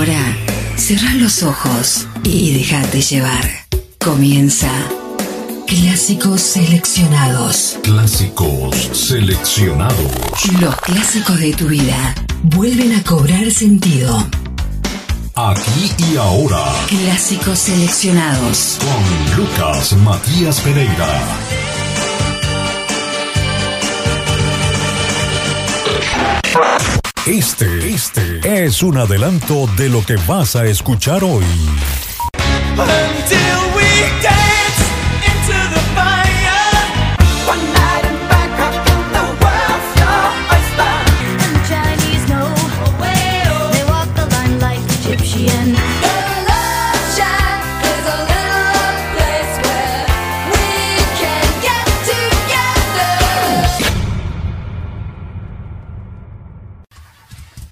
Ahora, cierra los ojos y déjate llevar. Comienza Clásicos Seleccionados. Clásicos seleccionados. Los clásicos de tu vida vuelven a cobrar sentido. Aquí y ahora. Clásicos Seleccionados. Con Lucas Matías Pereira. Este, este es un adelanto de lo que vas a escuchar hoy.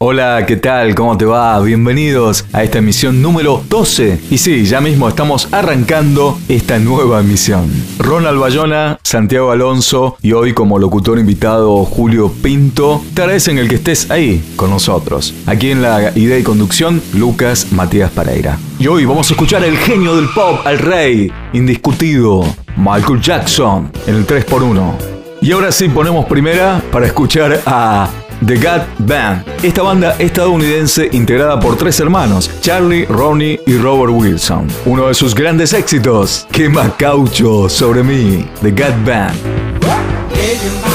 Hola, ¿qué tal? ¿Cómo te va? Bienvenidos a esta emisión número 12. Y sí, ya mismo estamos arrancando esta nueva emisión. Ronald Bayona, Santiago Alonso y hoy como locutor invitado Julio Pinto te agradecen el que estés ahí con nosotros. Aquí en la idea y conducción, Lucas Matías Pereira. Y hoy vamos a escuchar el genio del pop, al rey, indiscutido, Michael Jackson, en el 3x1. Y ahora sí ponemos primera para escuchar a The God Band. Esta banda estadounidense integrada por tres hermanos, Charlie, Ronnie y Robert Wilson. Uno de sus grandes éxitos, Quema caucho sobre mí, The God Band.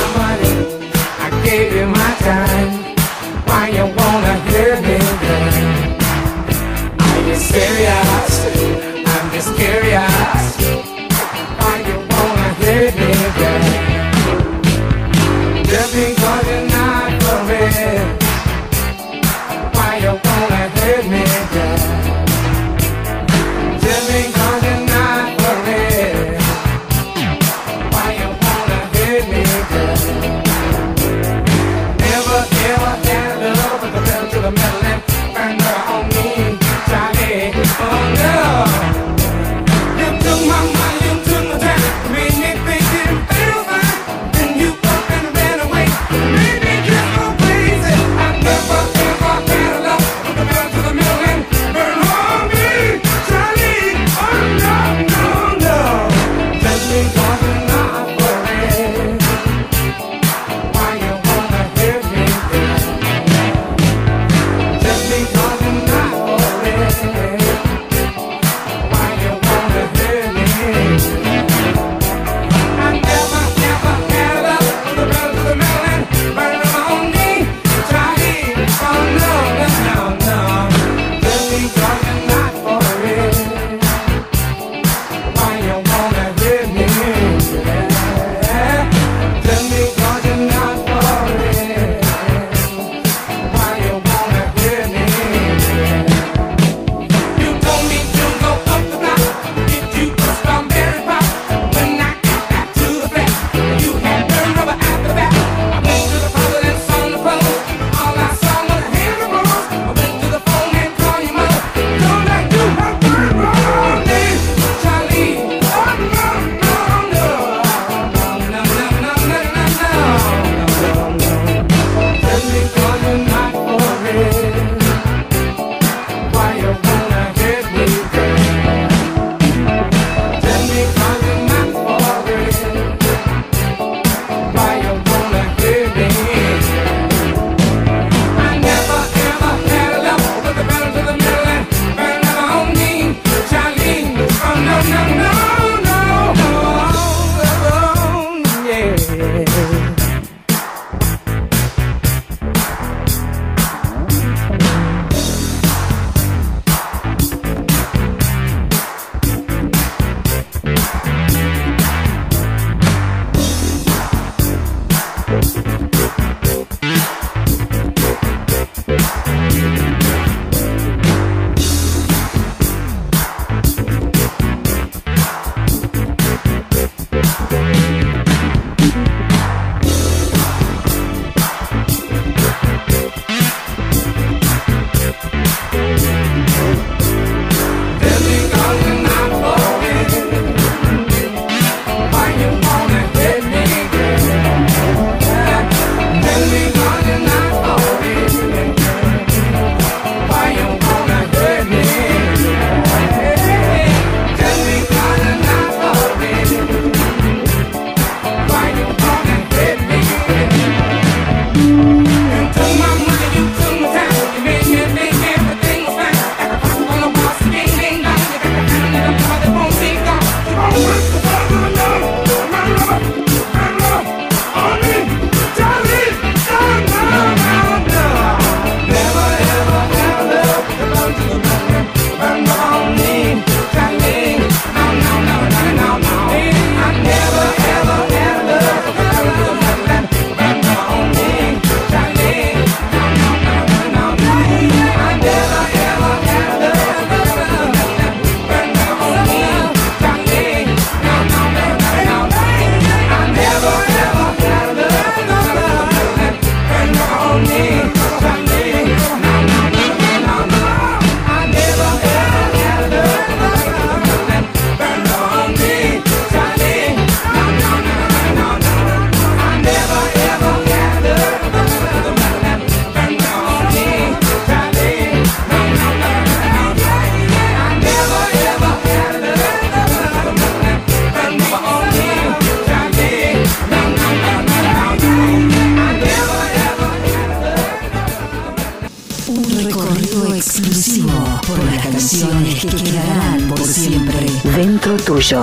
tuyo.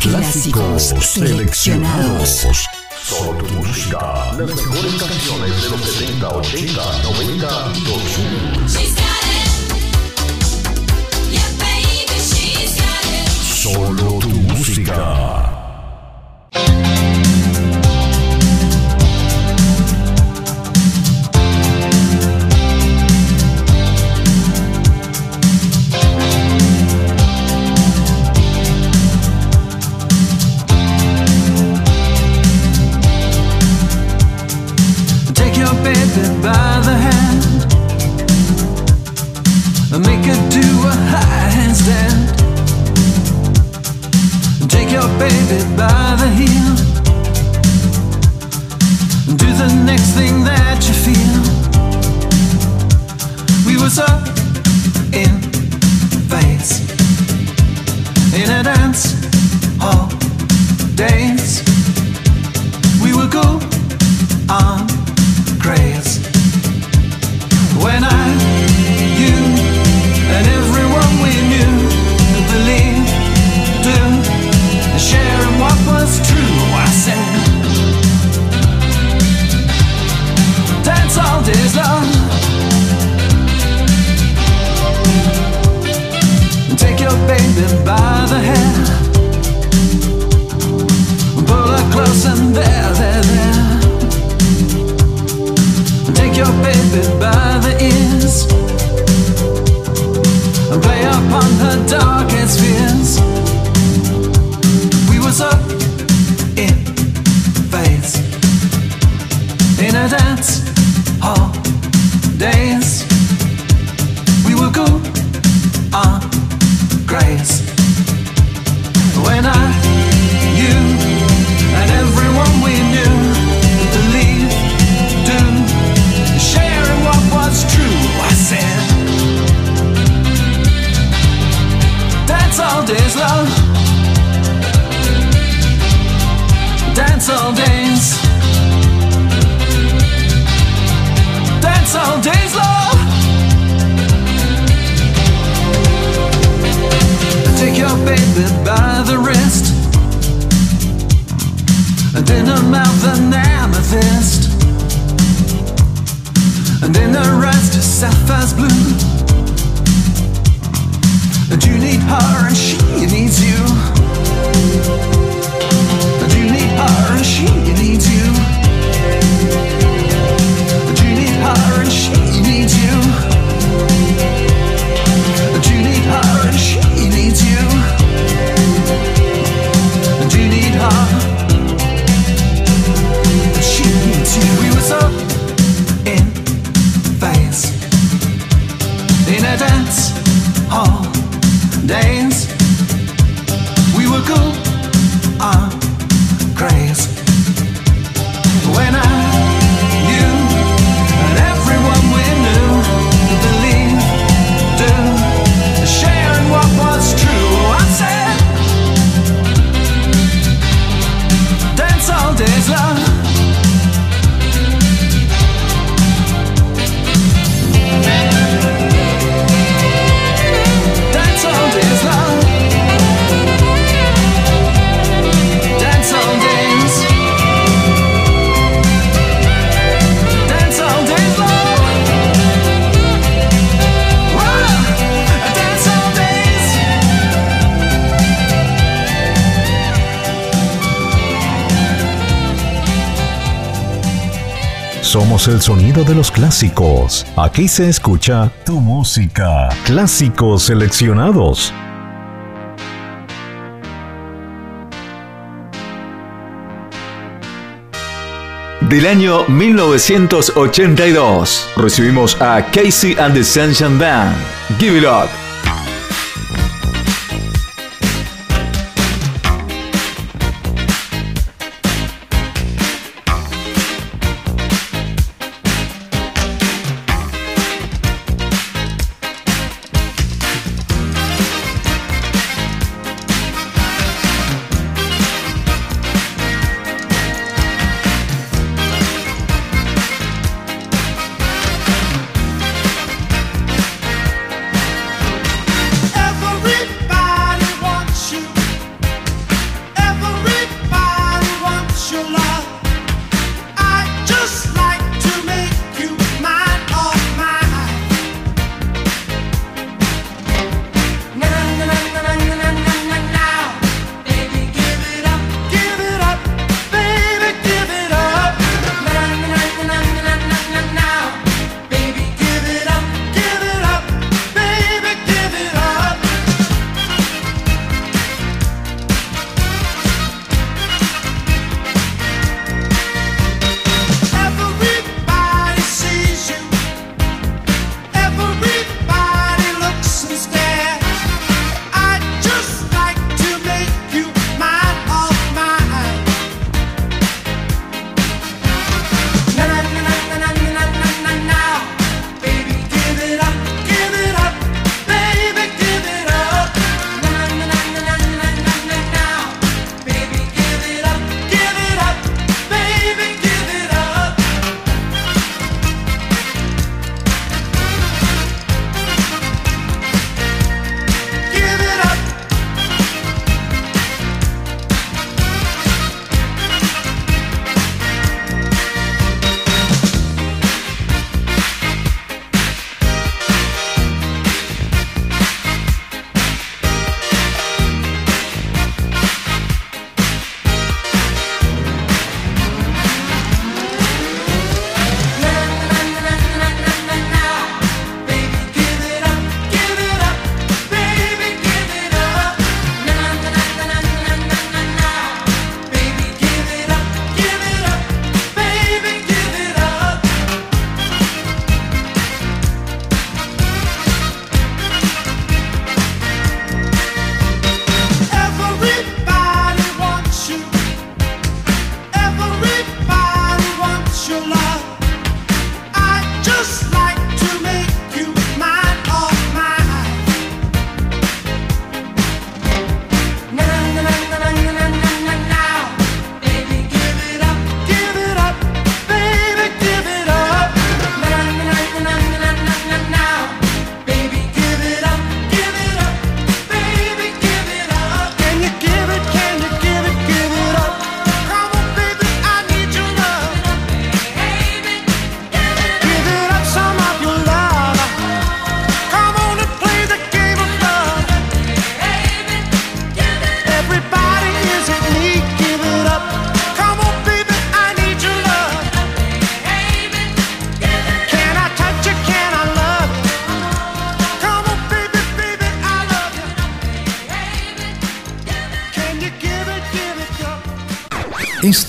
Clásicos seleccionados. Solo tu música. Las mejores canciones de los 70, 80, 90 y 2000. Solo tu música. And in her mouth amethyst. And in her eyes two sapphires blue. You need her and she needs you. You need her and she needs you. And you need her and she needs you. el sonido de los clásicos. Aquí se escucha tu música. Clásicos seleccionados. Del año 1982 recibimos a Casey and the Sunshine Band. Give it up.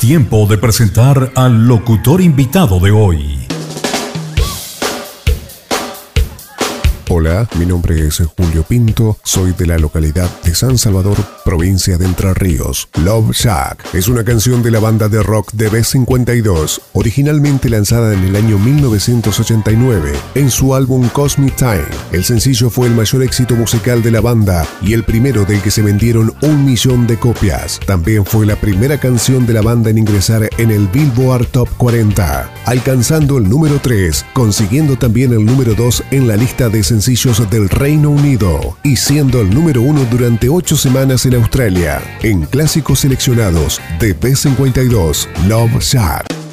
Tiempo de presentar al locutor invitado de hoy. Hola, mi nombre es Julio Pinto, soy de la localidad de San Salvador, provincia de Entre Ríos. Love Shack es una canción de la banda de rock de B52, originalmente lanzada en el año 1989 en su álbum Cosmic Time. El sencillo fue el mayor éxito musical de la banda y el primero del que se vendieron un millón de copias. También fue la primera canción de la banda en ingresar en el Billboard Top 40, alcanzando el número 3, consiguiendo también el número 2 en la lista de sencillos del Reino Unido y siendo el número uno durante ocho semanas en Australia, en clásicos seleccionados de B52 Love Shack.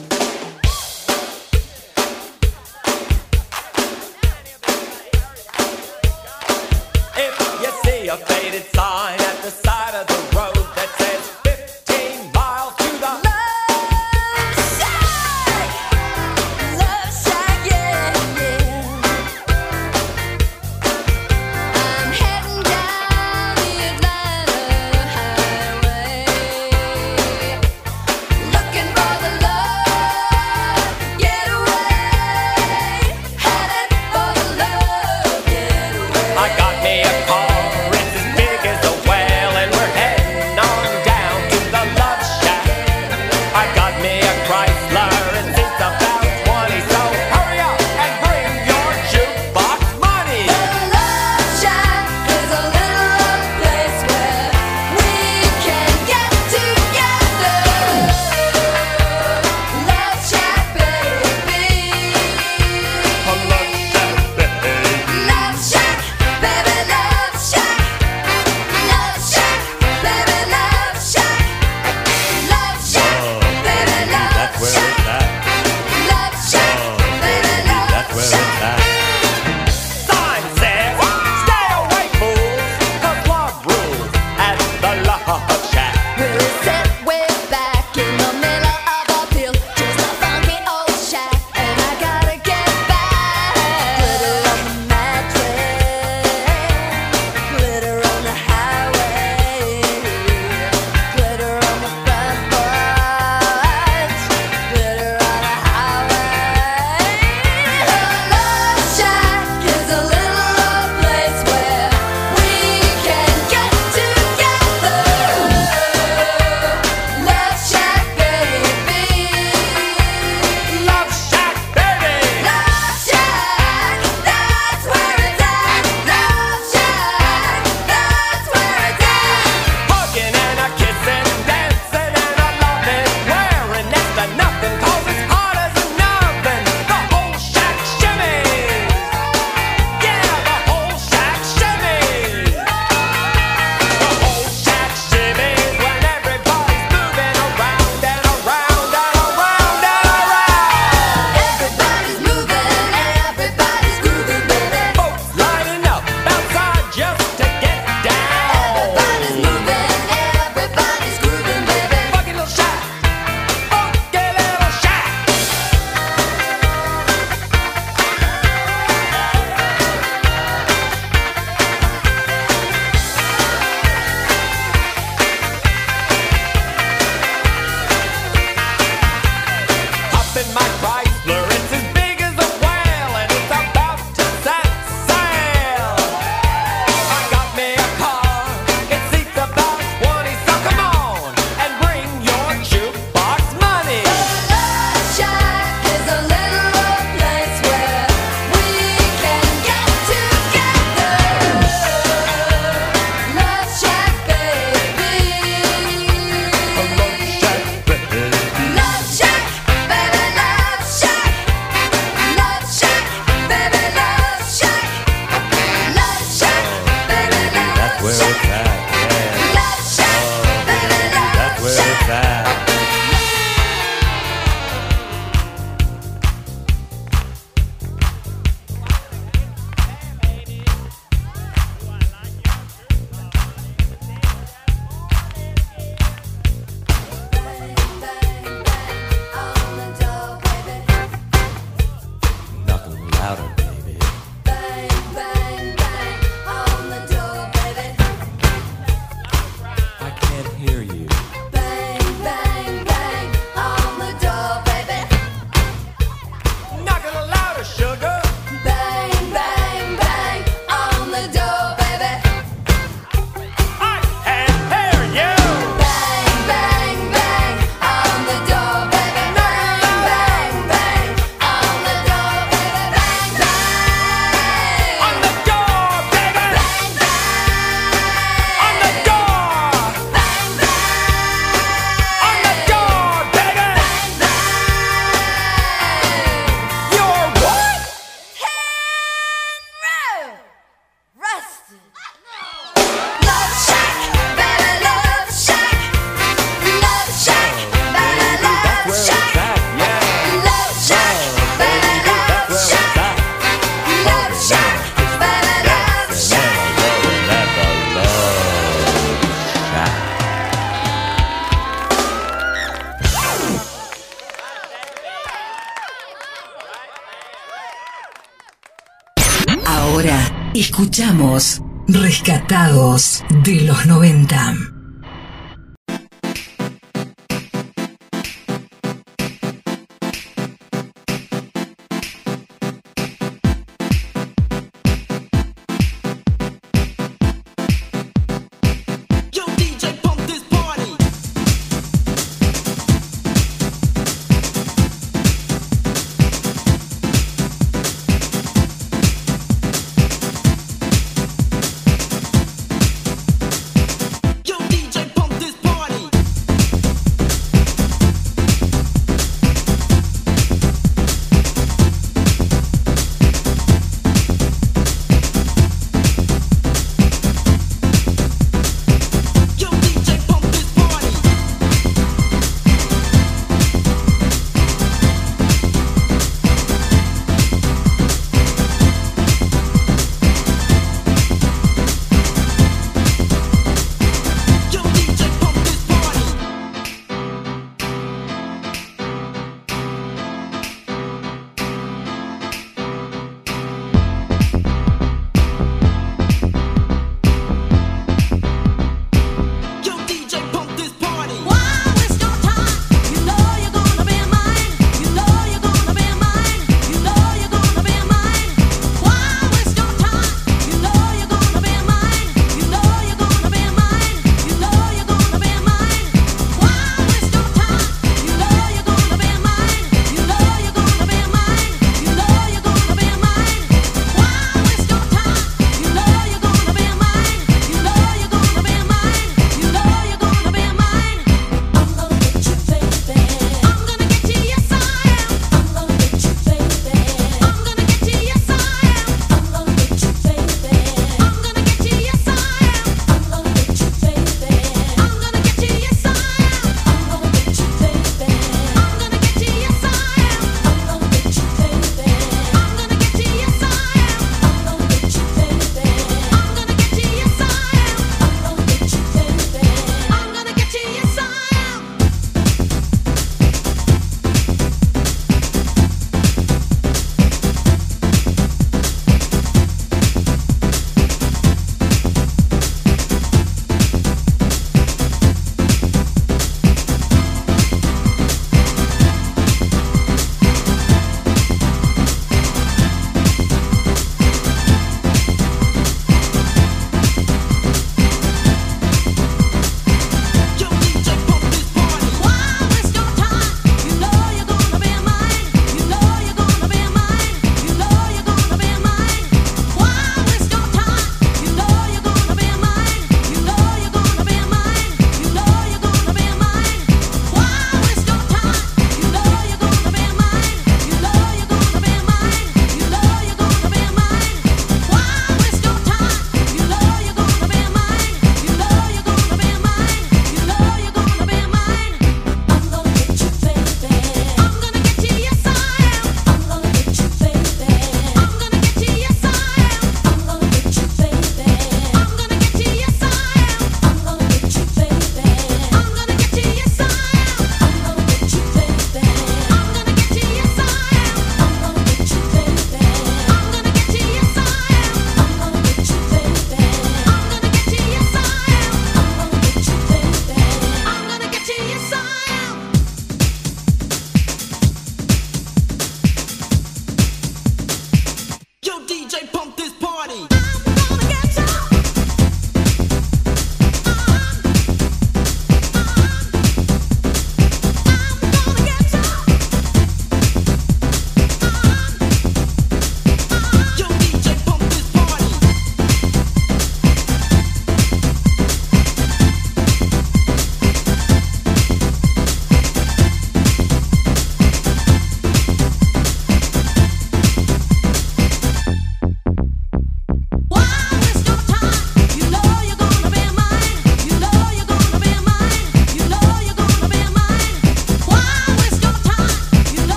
Rescatados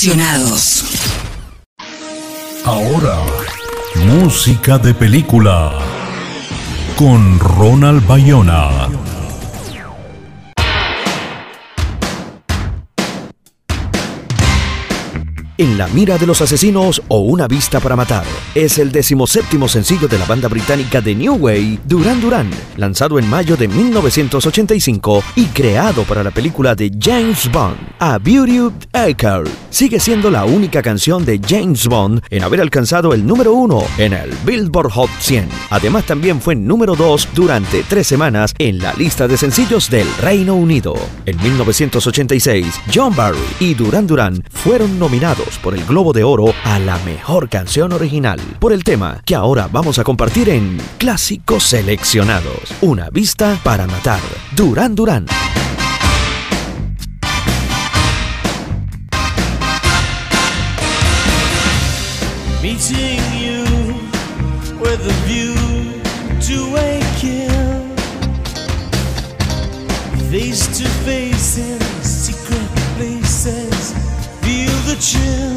seleccionados. Ahora, música de película con Ronald Bayona. En la mira de los asesinos o Una vista para matar. Es el decimoséptimo sencillo de la banda británica de New Way, Duran Duran, lanzado en mayo de 1985 y creado para la película de James Bond, A Beauty Acre. Sigue siendo la única canción de James Bond en haber alcanzado el número uno en el Billboard Hot 100. Además también fue número 2 durante tres semanas en la lista de sencillos del Reino Unido. En 1986, John Barry y Duran Duran fueron nominados por el Globo de Oro a la mejor canción original por el tema que ahora vamos a compartir en Clásicos Seleccionados. Una vista para matar. Duran Duran. Meeting you with a view to a kill. Face to face in secret places. Feel the chill.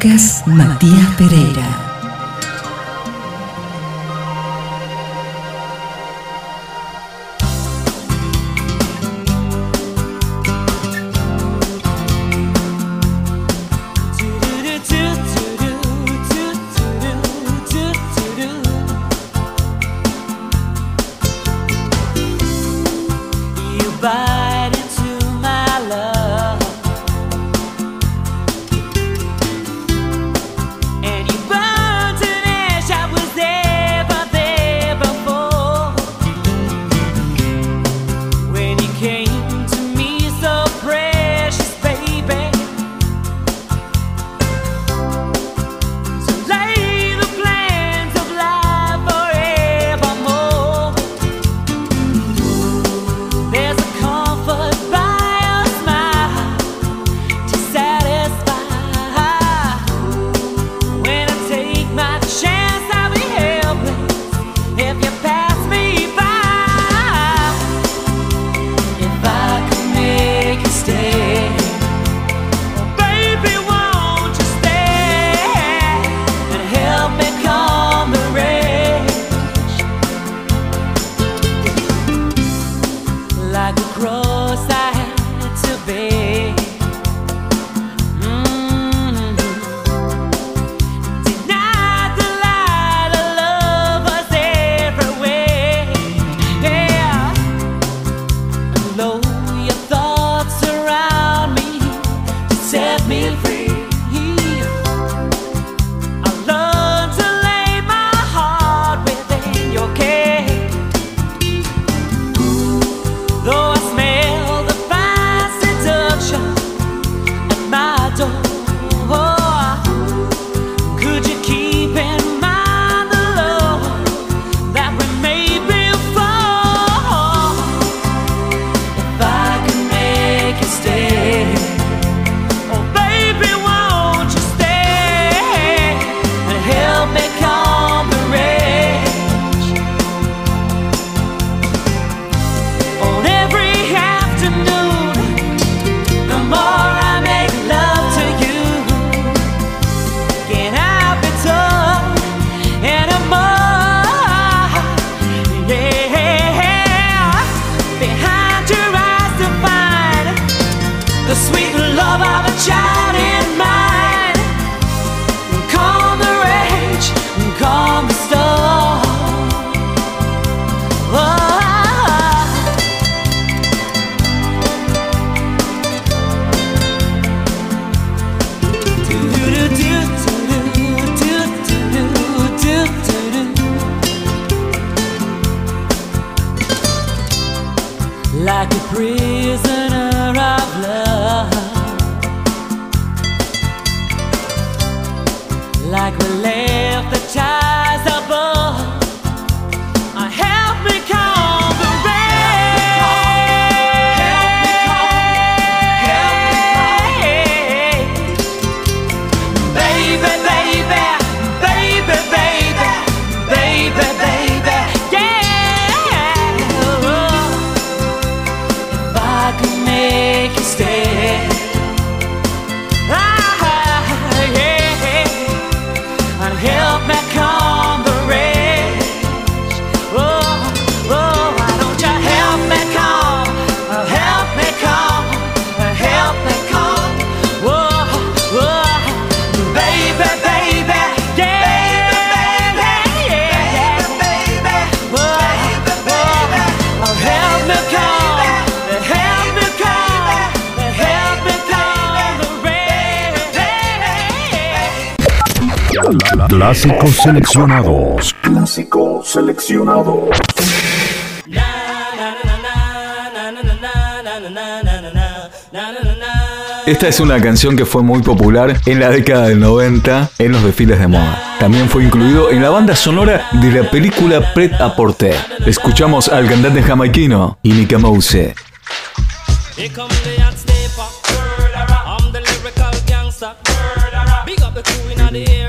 Lucas Matías Pereira. like we left the child. Clásicos seleccionados. Clásicos seleccionados. Esta es una canción que fue muy popular en la década del 90 en los desfiles de moda. También fue incluido en la banda sonora de la película Pret a Porter. Escuchamos al cantante jamaiquino Inika Mouse. I'm the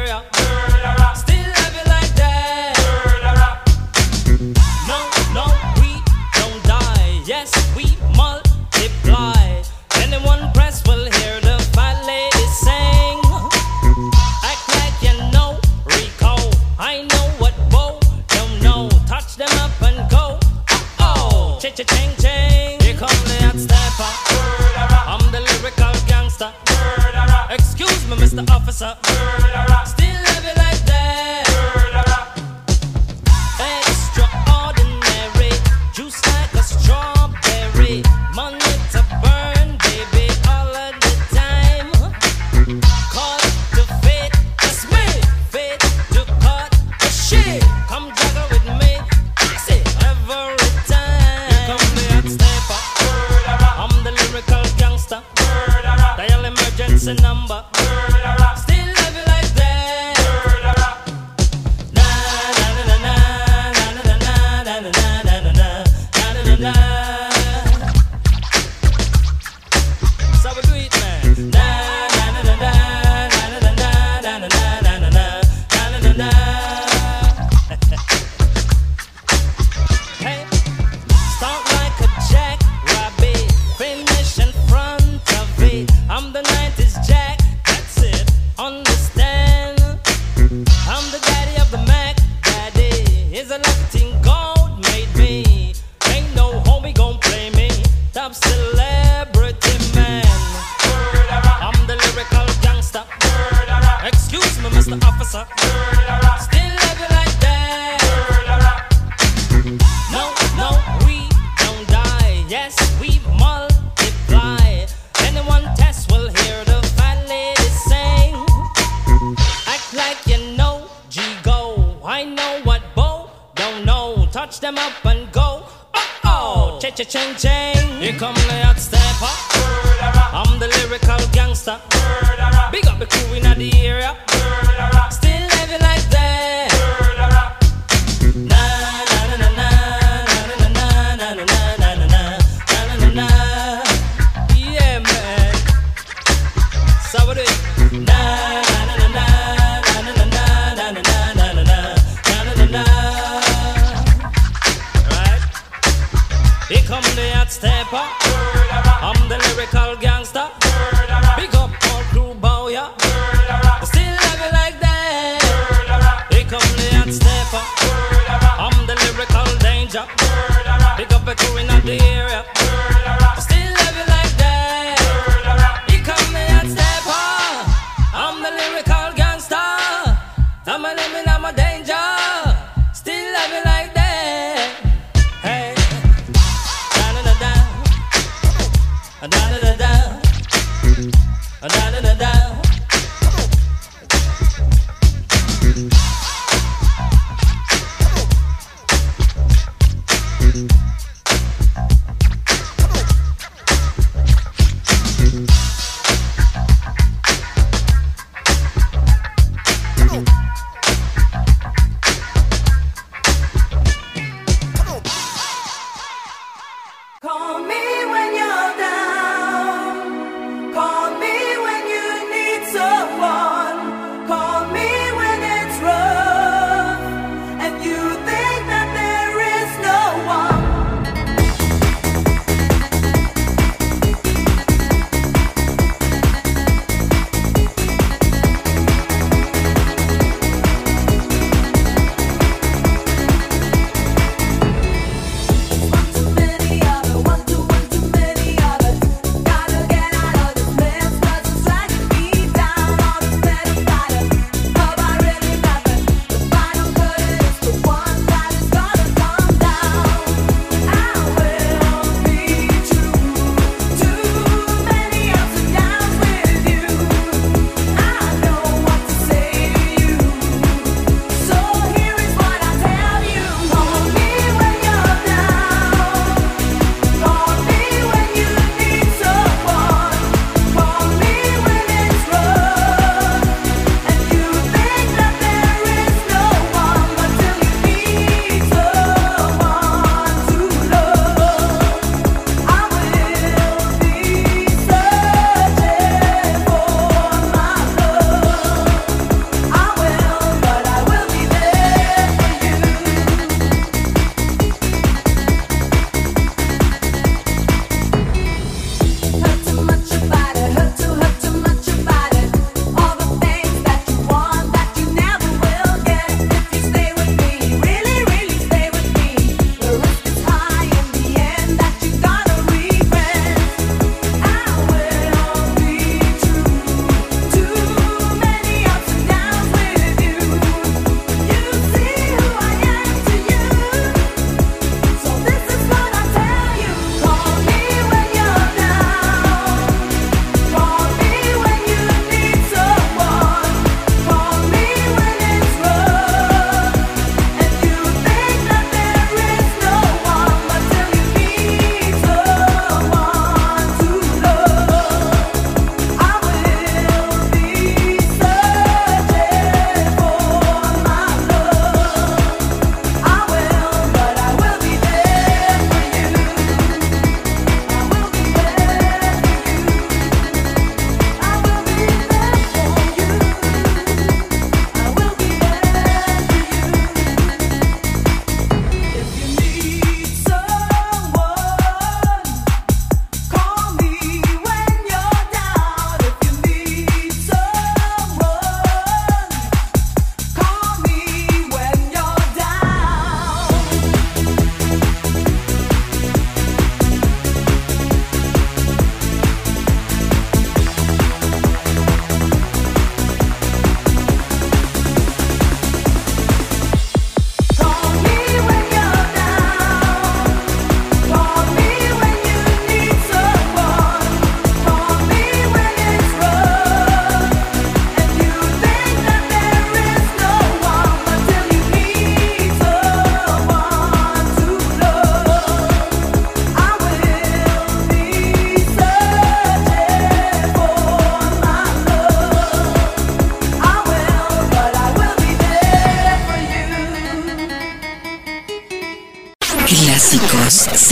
officer. Murderer.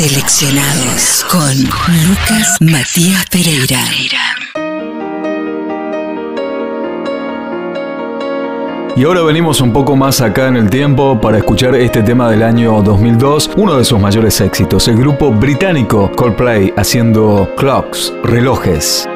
Seleccionados con Lucas Matías Pereira. Y ahora venimos un poco más acá en el tiempo para escuchar este tema del año 2002, uno de sus mayores éxitos, el grupo británico Coldplay haciendo clocks, relojes.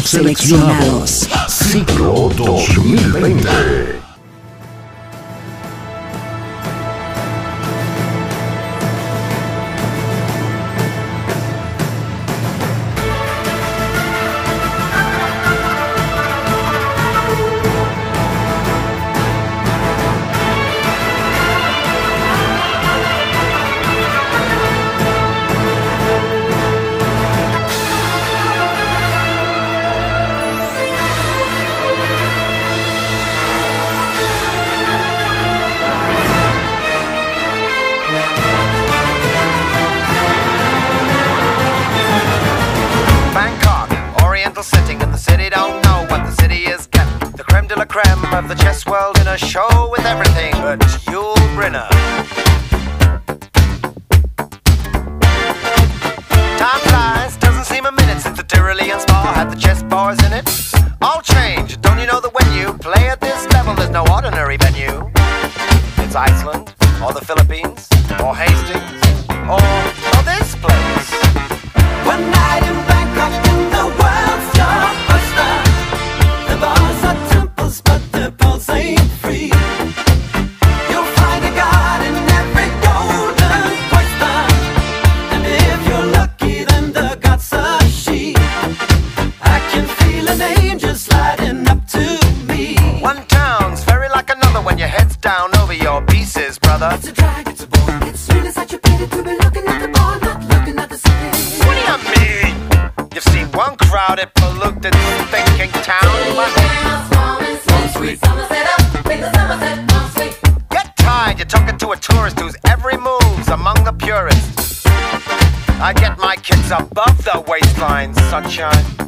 Seleccionados. Ciclo 2020. another. It's a drag, it's a bore. It's really such a pity to be looking at the ball, not looking at the city. What do you mean? You've seen one crowded, polluted, thinking town. But sweet. Get tired, you're talking to a tourist whose every move's among the purists. I get my kids above the waistline, sunshine.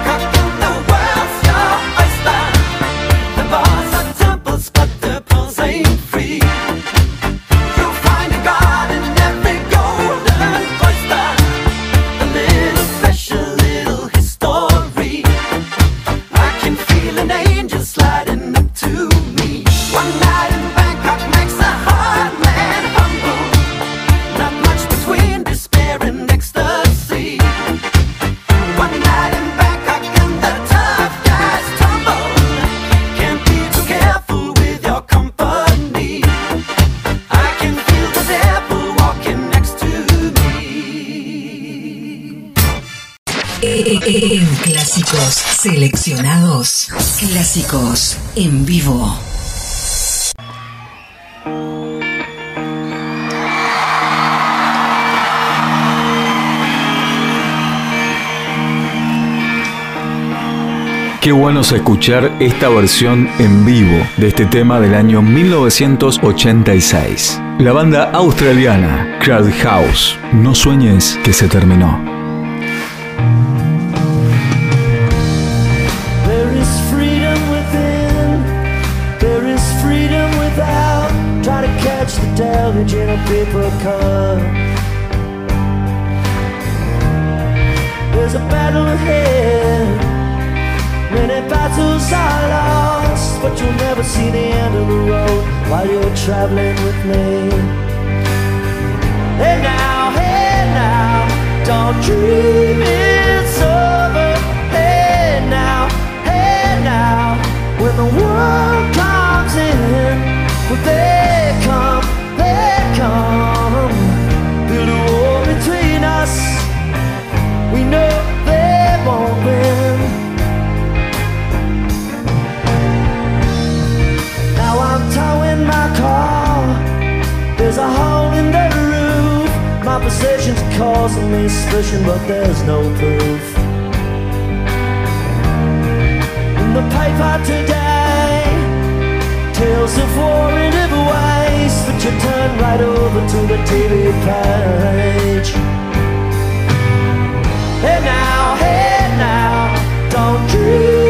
Clásicos en vivo. Qué bueno es escuchar esta versión en vivo de este tema del año 1986. La banda australiana Crowd House. No sueñes que se terminó. In a paper cup. There's a battle ahead, many battles are lost, but you'll never see the end of the road while you're traveling with me. Hey now, hey now, don't dream it's over. Hey now, hey now, when the world comes in, well they come, build a wall between us. We know they won't win. Now I'm towing my car. There's a hole in the roof. My possessions are causing me suspicion, but there's no proof. In the paper today, tales of war in every ways, turn right over to the TV page. Hey now, hey now, don't dream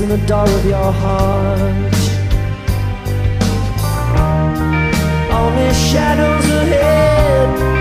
In the door of your heart. Only shadows ahead.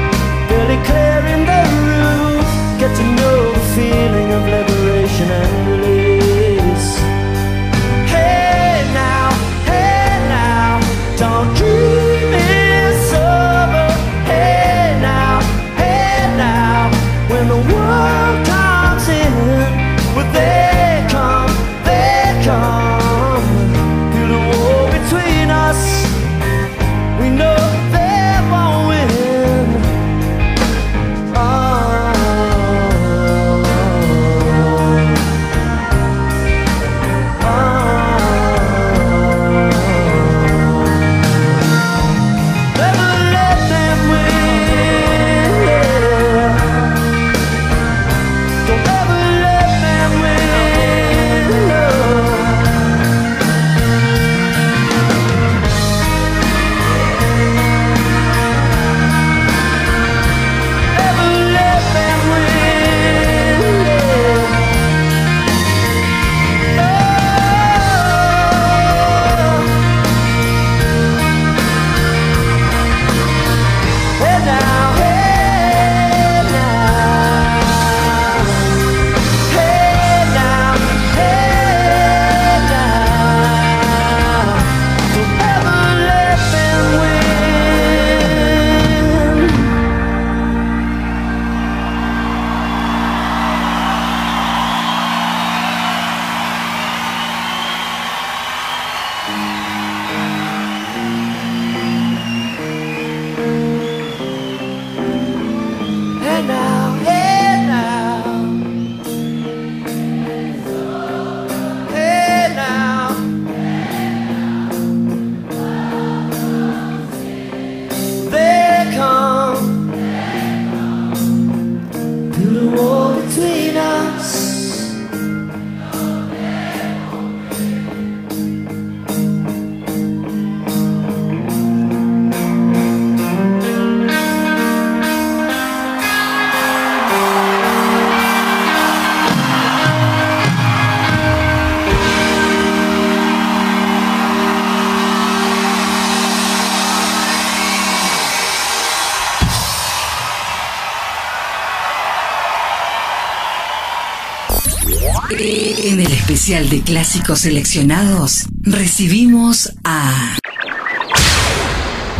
de clásicos seleccionados, recibimos a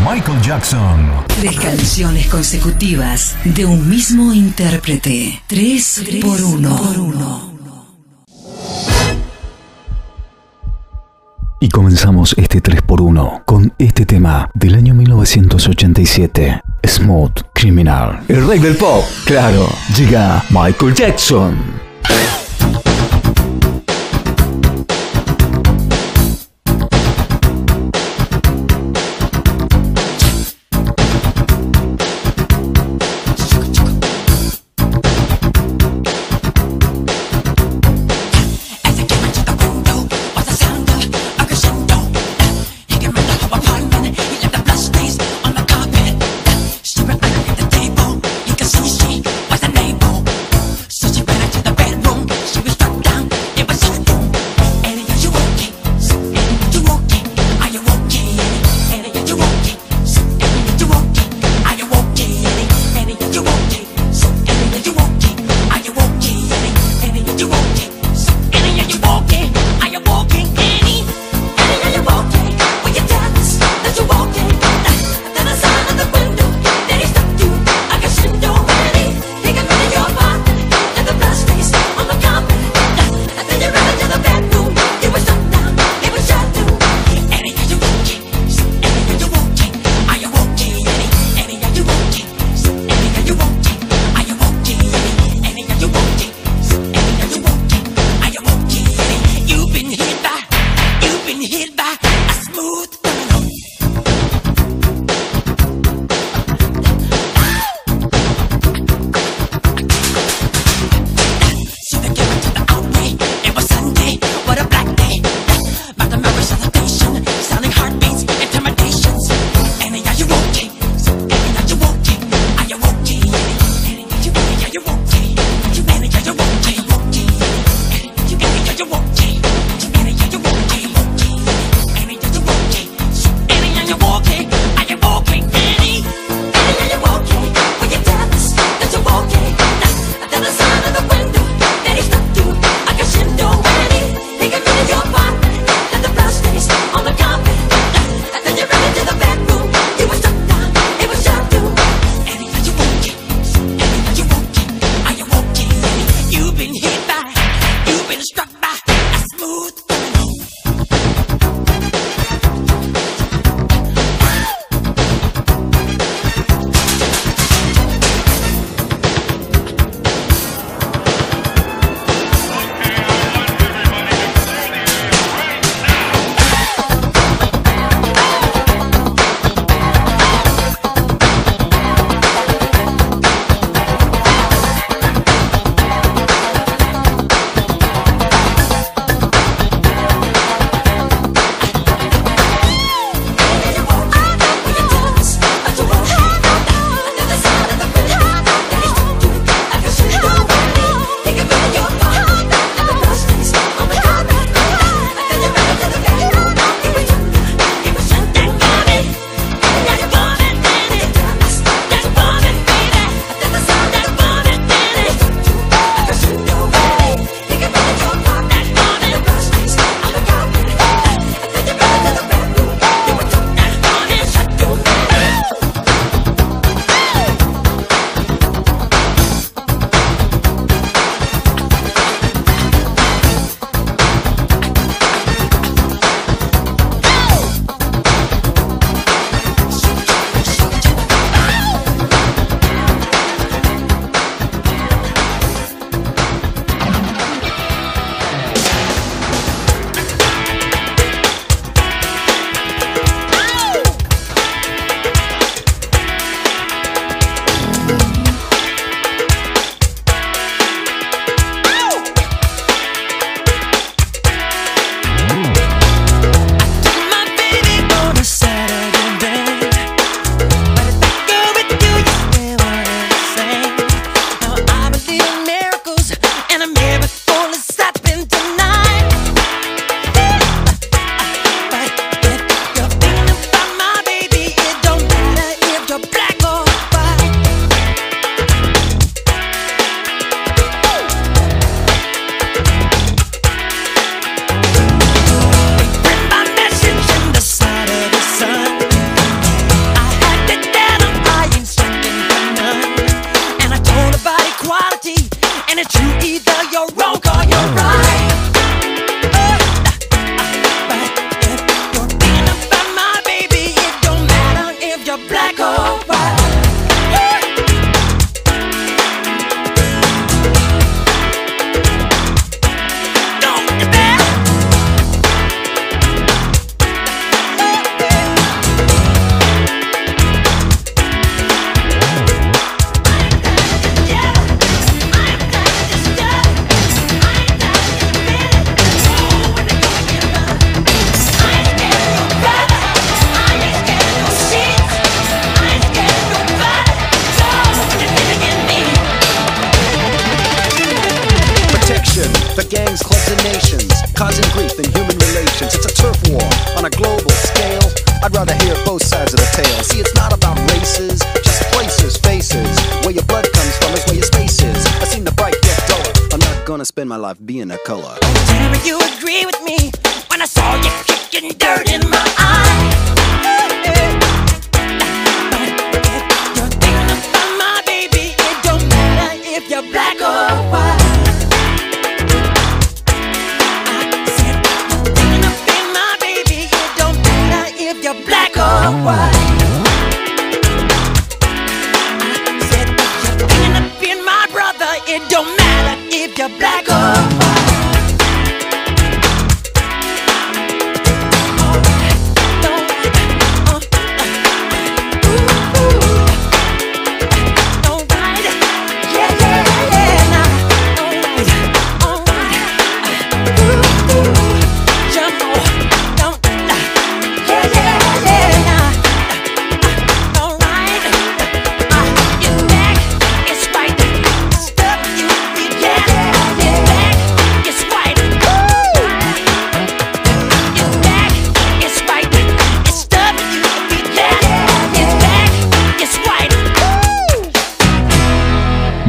Michael Jackson. Tres canciones consecutivas de un mismo intérprete. Tres, por uno. Y comenzamos este 3x1 con este tema del año 1987, Smooth Criminal. El rey del pop, claro, llega Michael Jackson.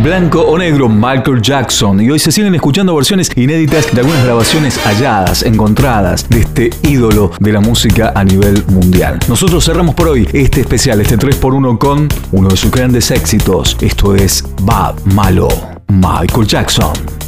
blanco o negro, Michael Jackson. Y hoy se siguen escuchando versiones inéditas de algunas grabaciones halladas, encontradas, de este ídolo de la música a nivel mundial. Nosotros cerramos por hoy este especial, este 3x1 con uno de sus grandes éxitos. Esto es Bad Malo, Michael Jackson.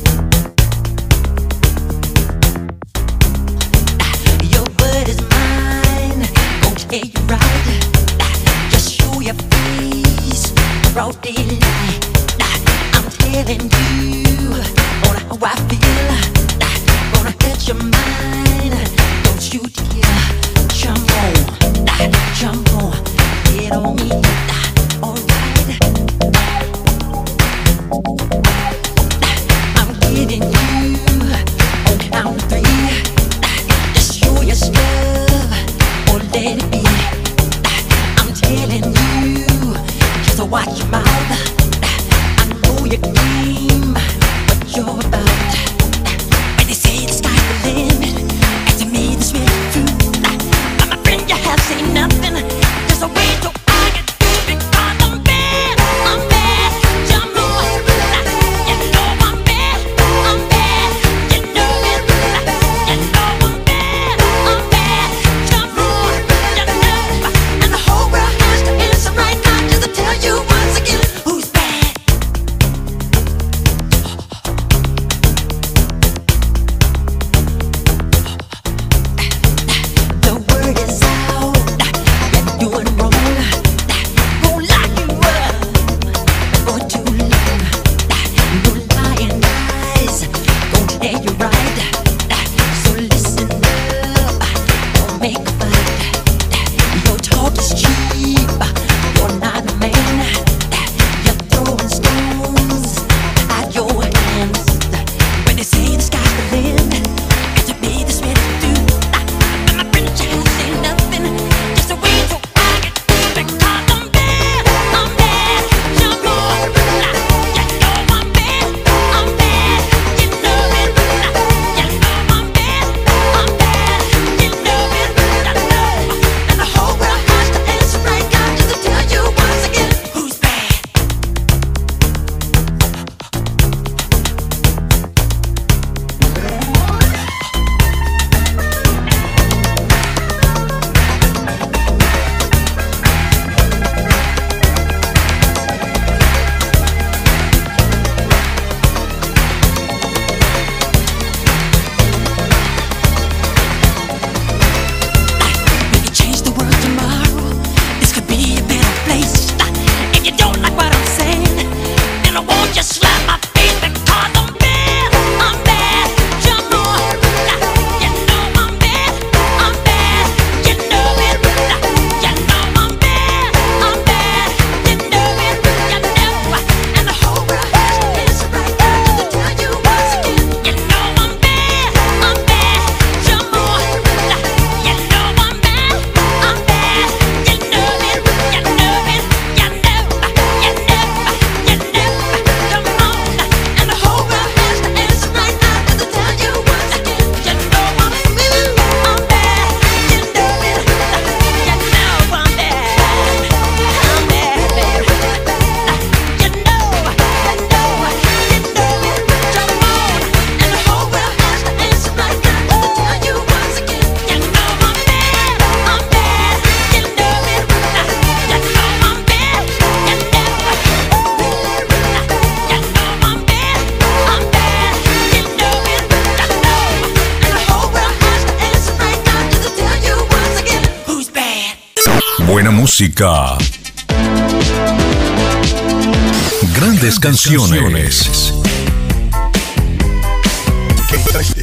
Grandes canciones.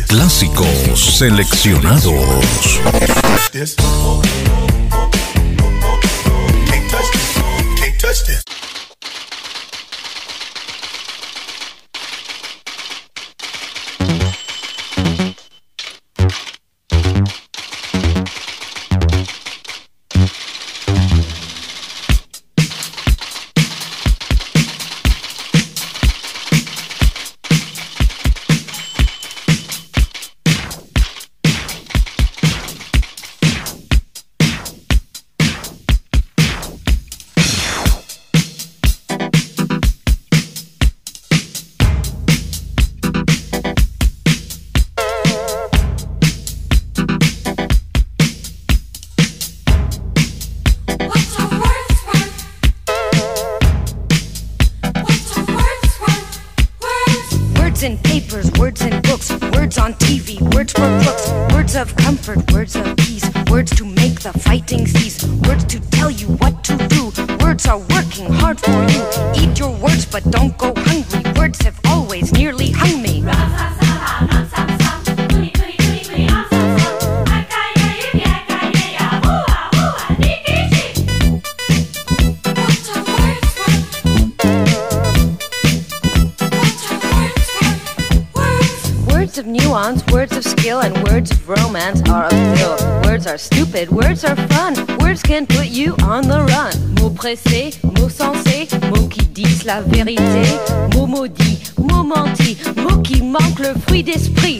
Clásicos seleccionados. menti, mots qui manque le fruit d'esprit.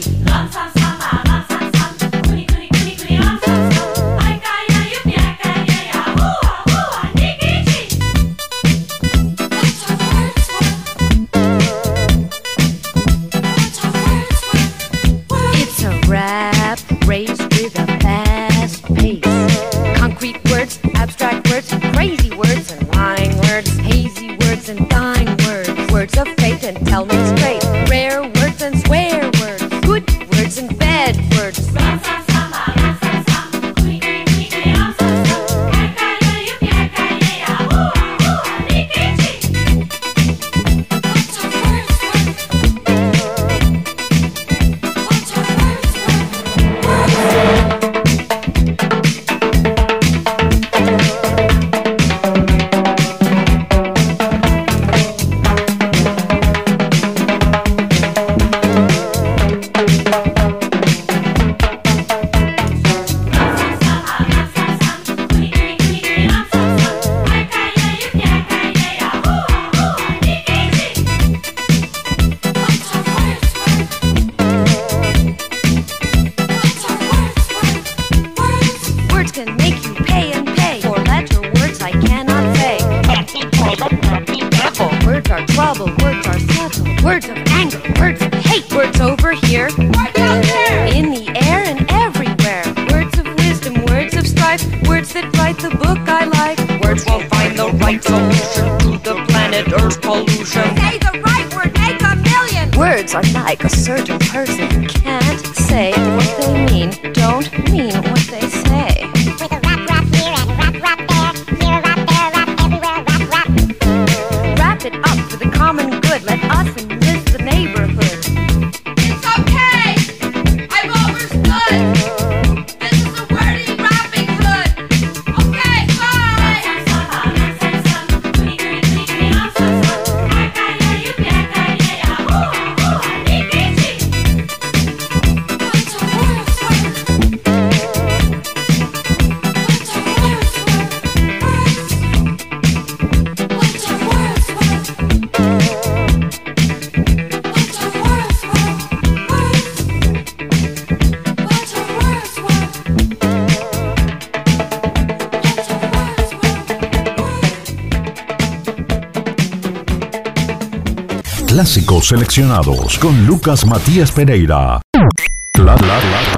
Seleccionados con Lucas Matías Pereira.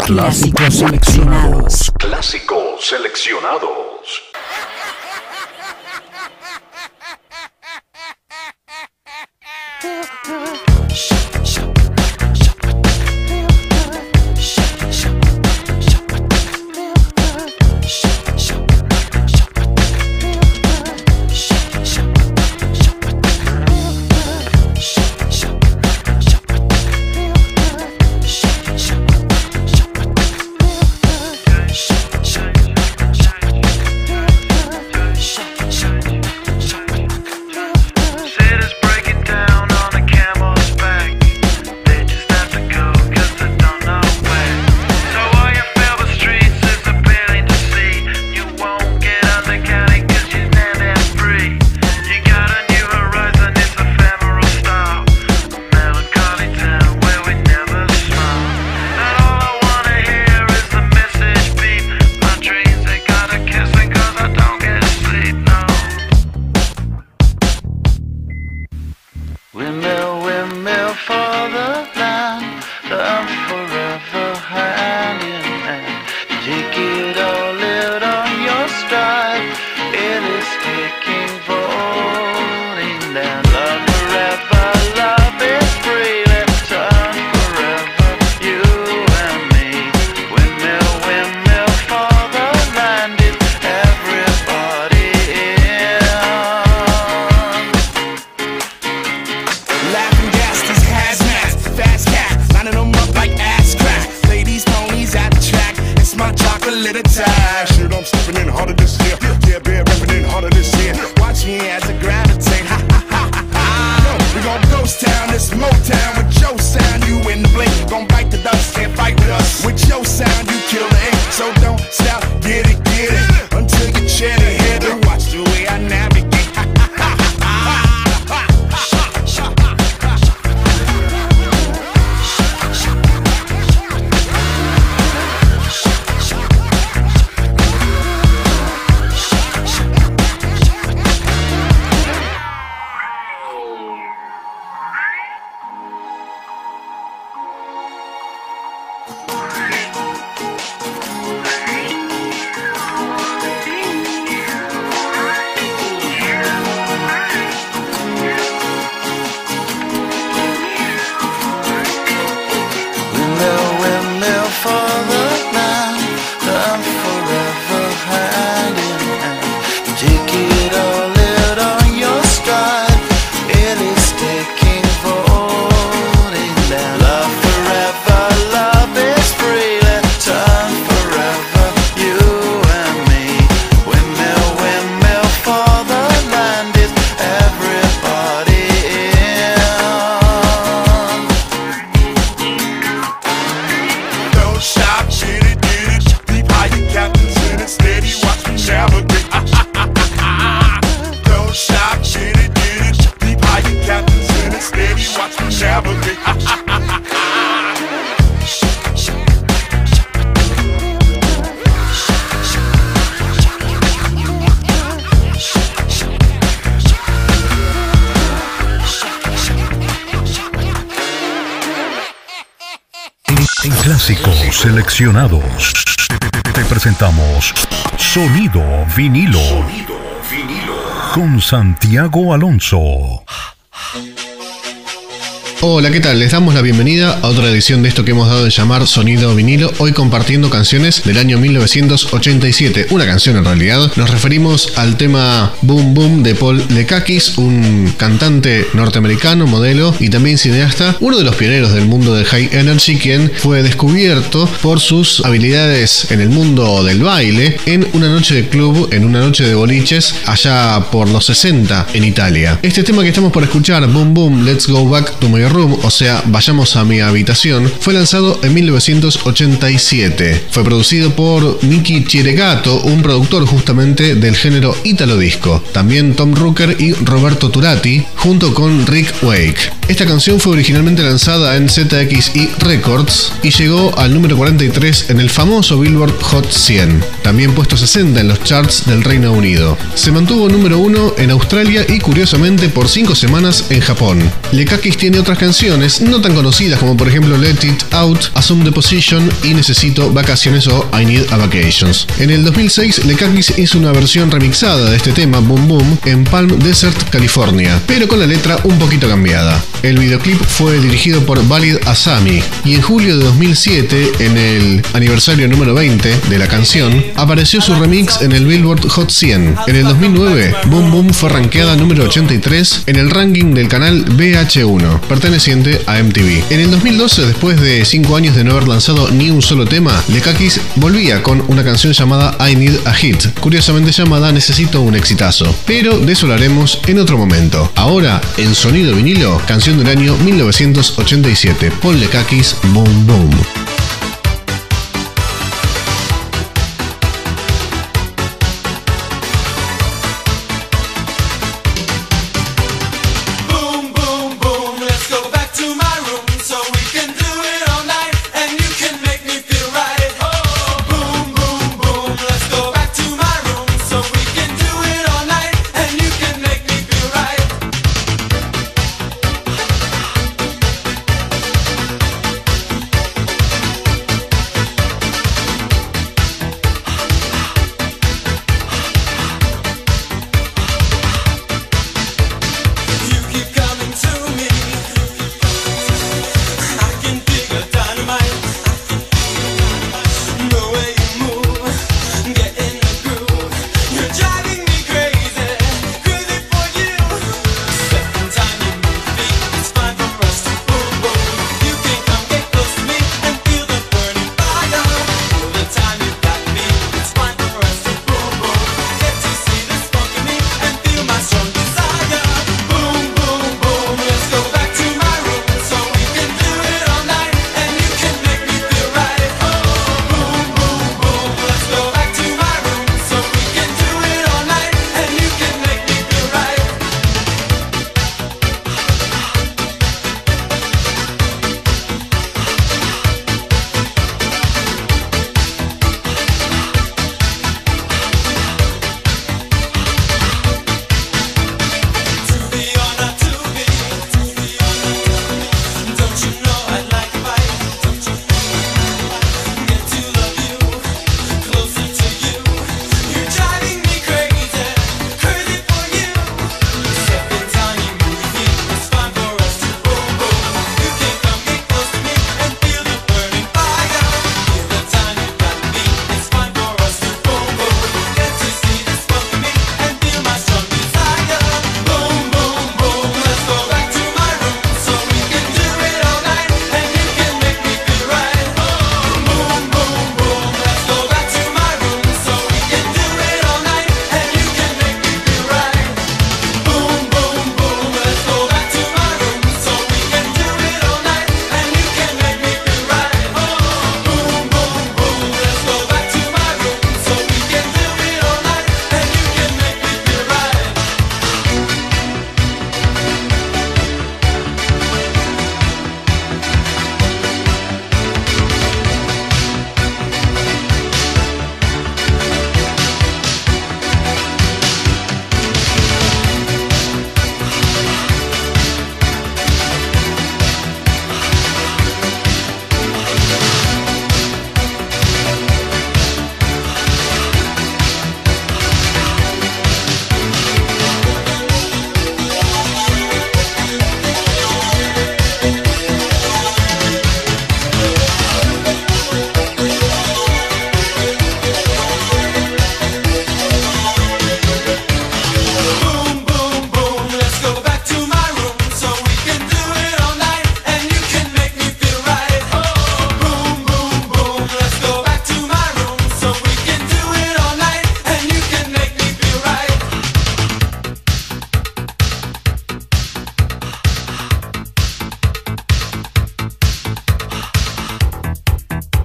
Clásicos seleccionados. Clásicos seleccionados. Seleccionados. Te- presentamos Sonido Vinilo. Con Santiago Alonso. Hola, ¿qué tal? Les damos la bienvenida a otra edición de esto que hemos dado de llamar Sonido Vinilo, hoy compartiendo canciones del año 1987. Una canción en realidad. Nos referimos al tema Boom Boom de Paul Lekakis, un cantante norteamericano, modelo y también cineasta, uno de los pioneros del mundo del High Energy, quien fue descubierto por sus habilidades en el mundo del baile en una noche de club, en una noche de boliches, allá por los 60 en Italia. Este tema que estamos por escuchar, Boom Boom, Let's Go Back to My Room, o sea, Vayamos a mi habitación, fue lanzado en 1987. Fue producido por Miki Chieregato, un productor justamente del género Italo Disco. También Tom Rooker y Roberto Turati, junto con Rick Wake. Esta canción fue originalmente lanzada en ZXI Records y llegó al número 43 en el famoso Billboard Hot 100, también puesto 60 en los charts del Reino Unido. Se mantuvo número 1 en Australia y curiosamente por 5 semanas en Japón. Lekakis tiene otras canciones no tan conocidas como por ejemplo Let It Out, Assume the Position y Necesito Vacaciones o I Need a Vacations. En el 2006 Lekakis hizo una versión remixada de este tema Boom Boom en Palm Desert, California, pero con la letra un poquito cambiada. El videoclip fue dirigido por Valid Asami y en julio de 2007, en el aniversario número 20 de la canción, apareció su remix en el Billboard Hot 100. En el 2009, Boom Boom fue rankeada número 83 en el ranking del canal VH1, a MTV. En el 2012, después de 5 años de no haber lanzado ni un solo tema, Lekakis volvía con una canción llamada I Need a Hit, curiosamente llamada Necesito un exitazo. Pero de eso hablaremos en otro momento. Ahora, en sonido vinilo, canción del año 1987, Paul Lekakis, Boom. Boom,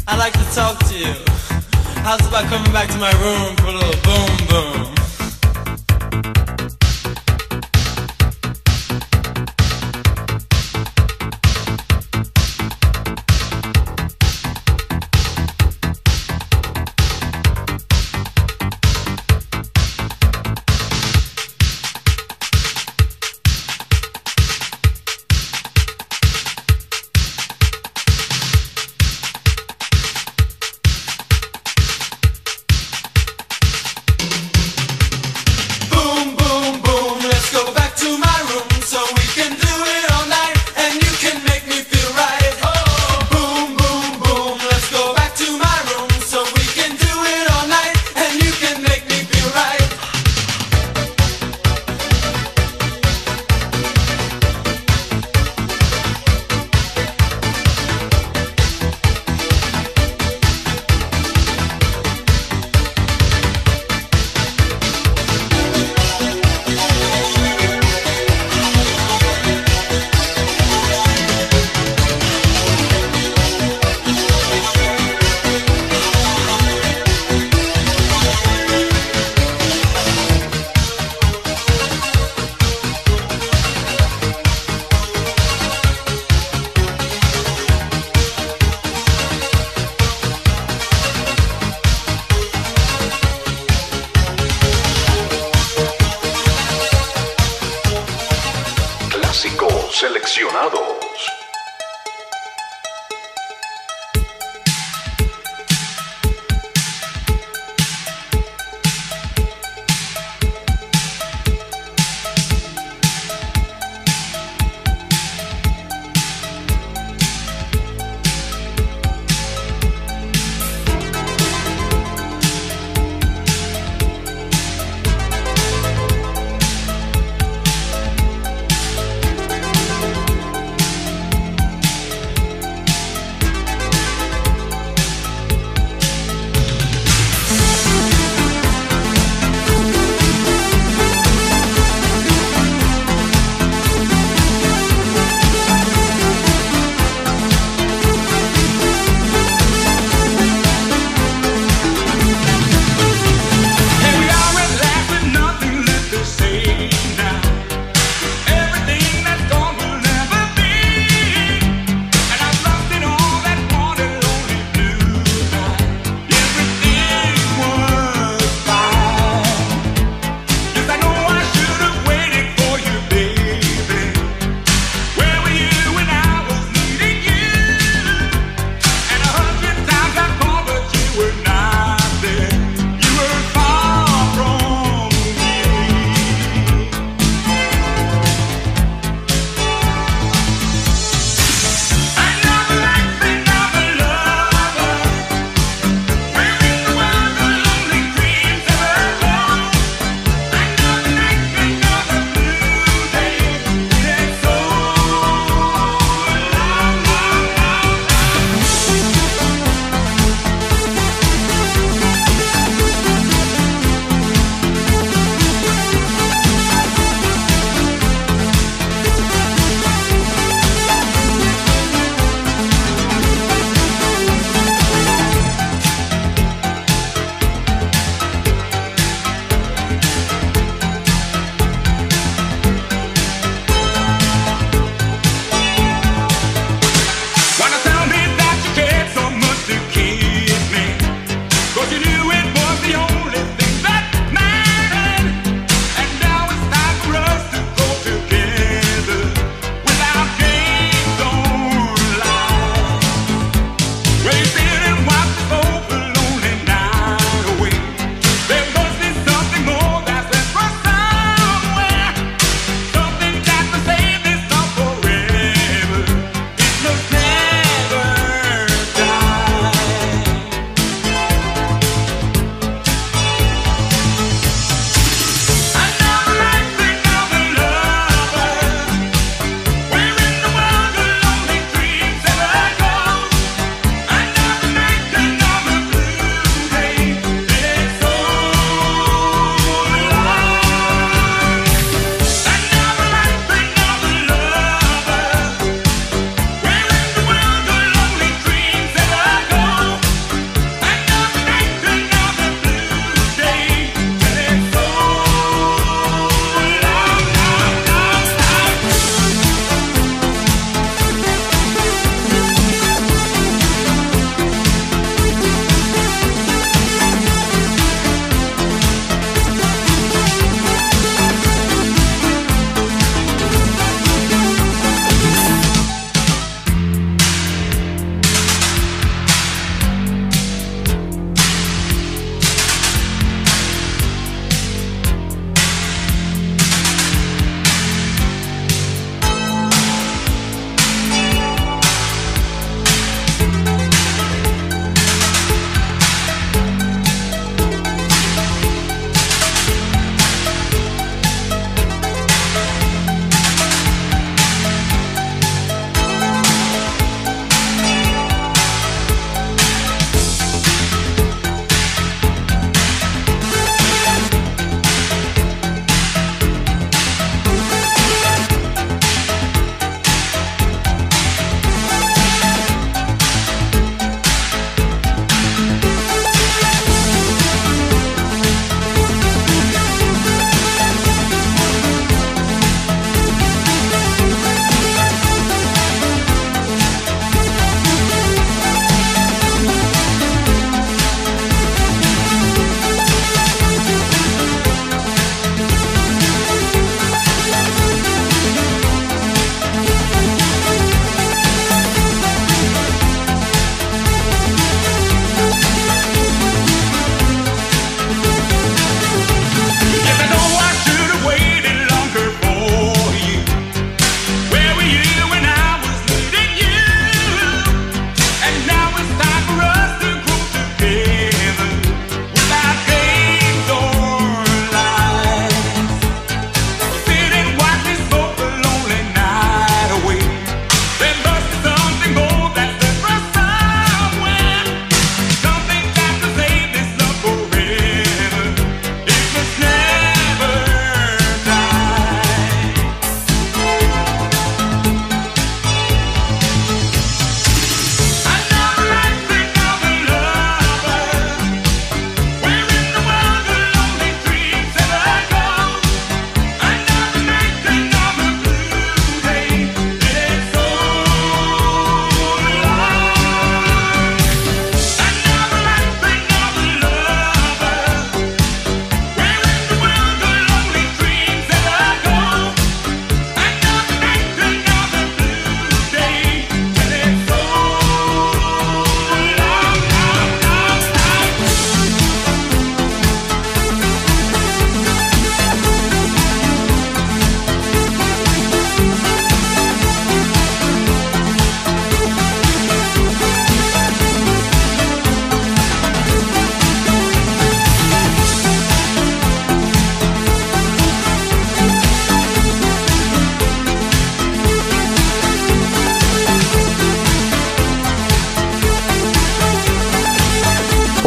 I'd like to talk to you. How's about coming back to my room for a little boom boom?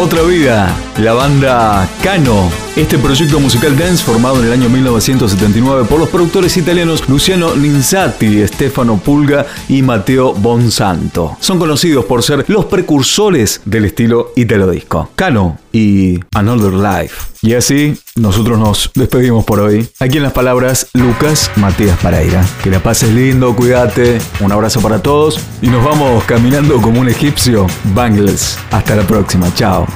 Otra Vida, la banda Cano. Este proyecto musical dance formado en el año 1979 por los productores italianos Luciano Linzati, Stefano Pulga y Matteo Bonsanto. Son conocidos por ser los precursores del estilo italo disco. Cano y Another Life. Y así nosotros nos despedimos por hoy. Aquí en las palabras, Lucas Matías Paraira. Que la pases lindo, cuídate. Un abrazo para todos y nos vamos caminando como un egipcio. Bangles. Hasta la próxima. Chao.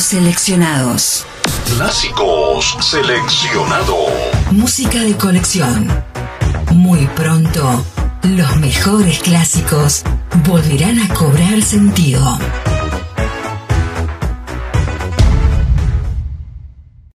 Seleccionados. Clásicos seleccionado. Música de colección. Muy pronto, los mejores clásicos volverán a cobrar sentido.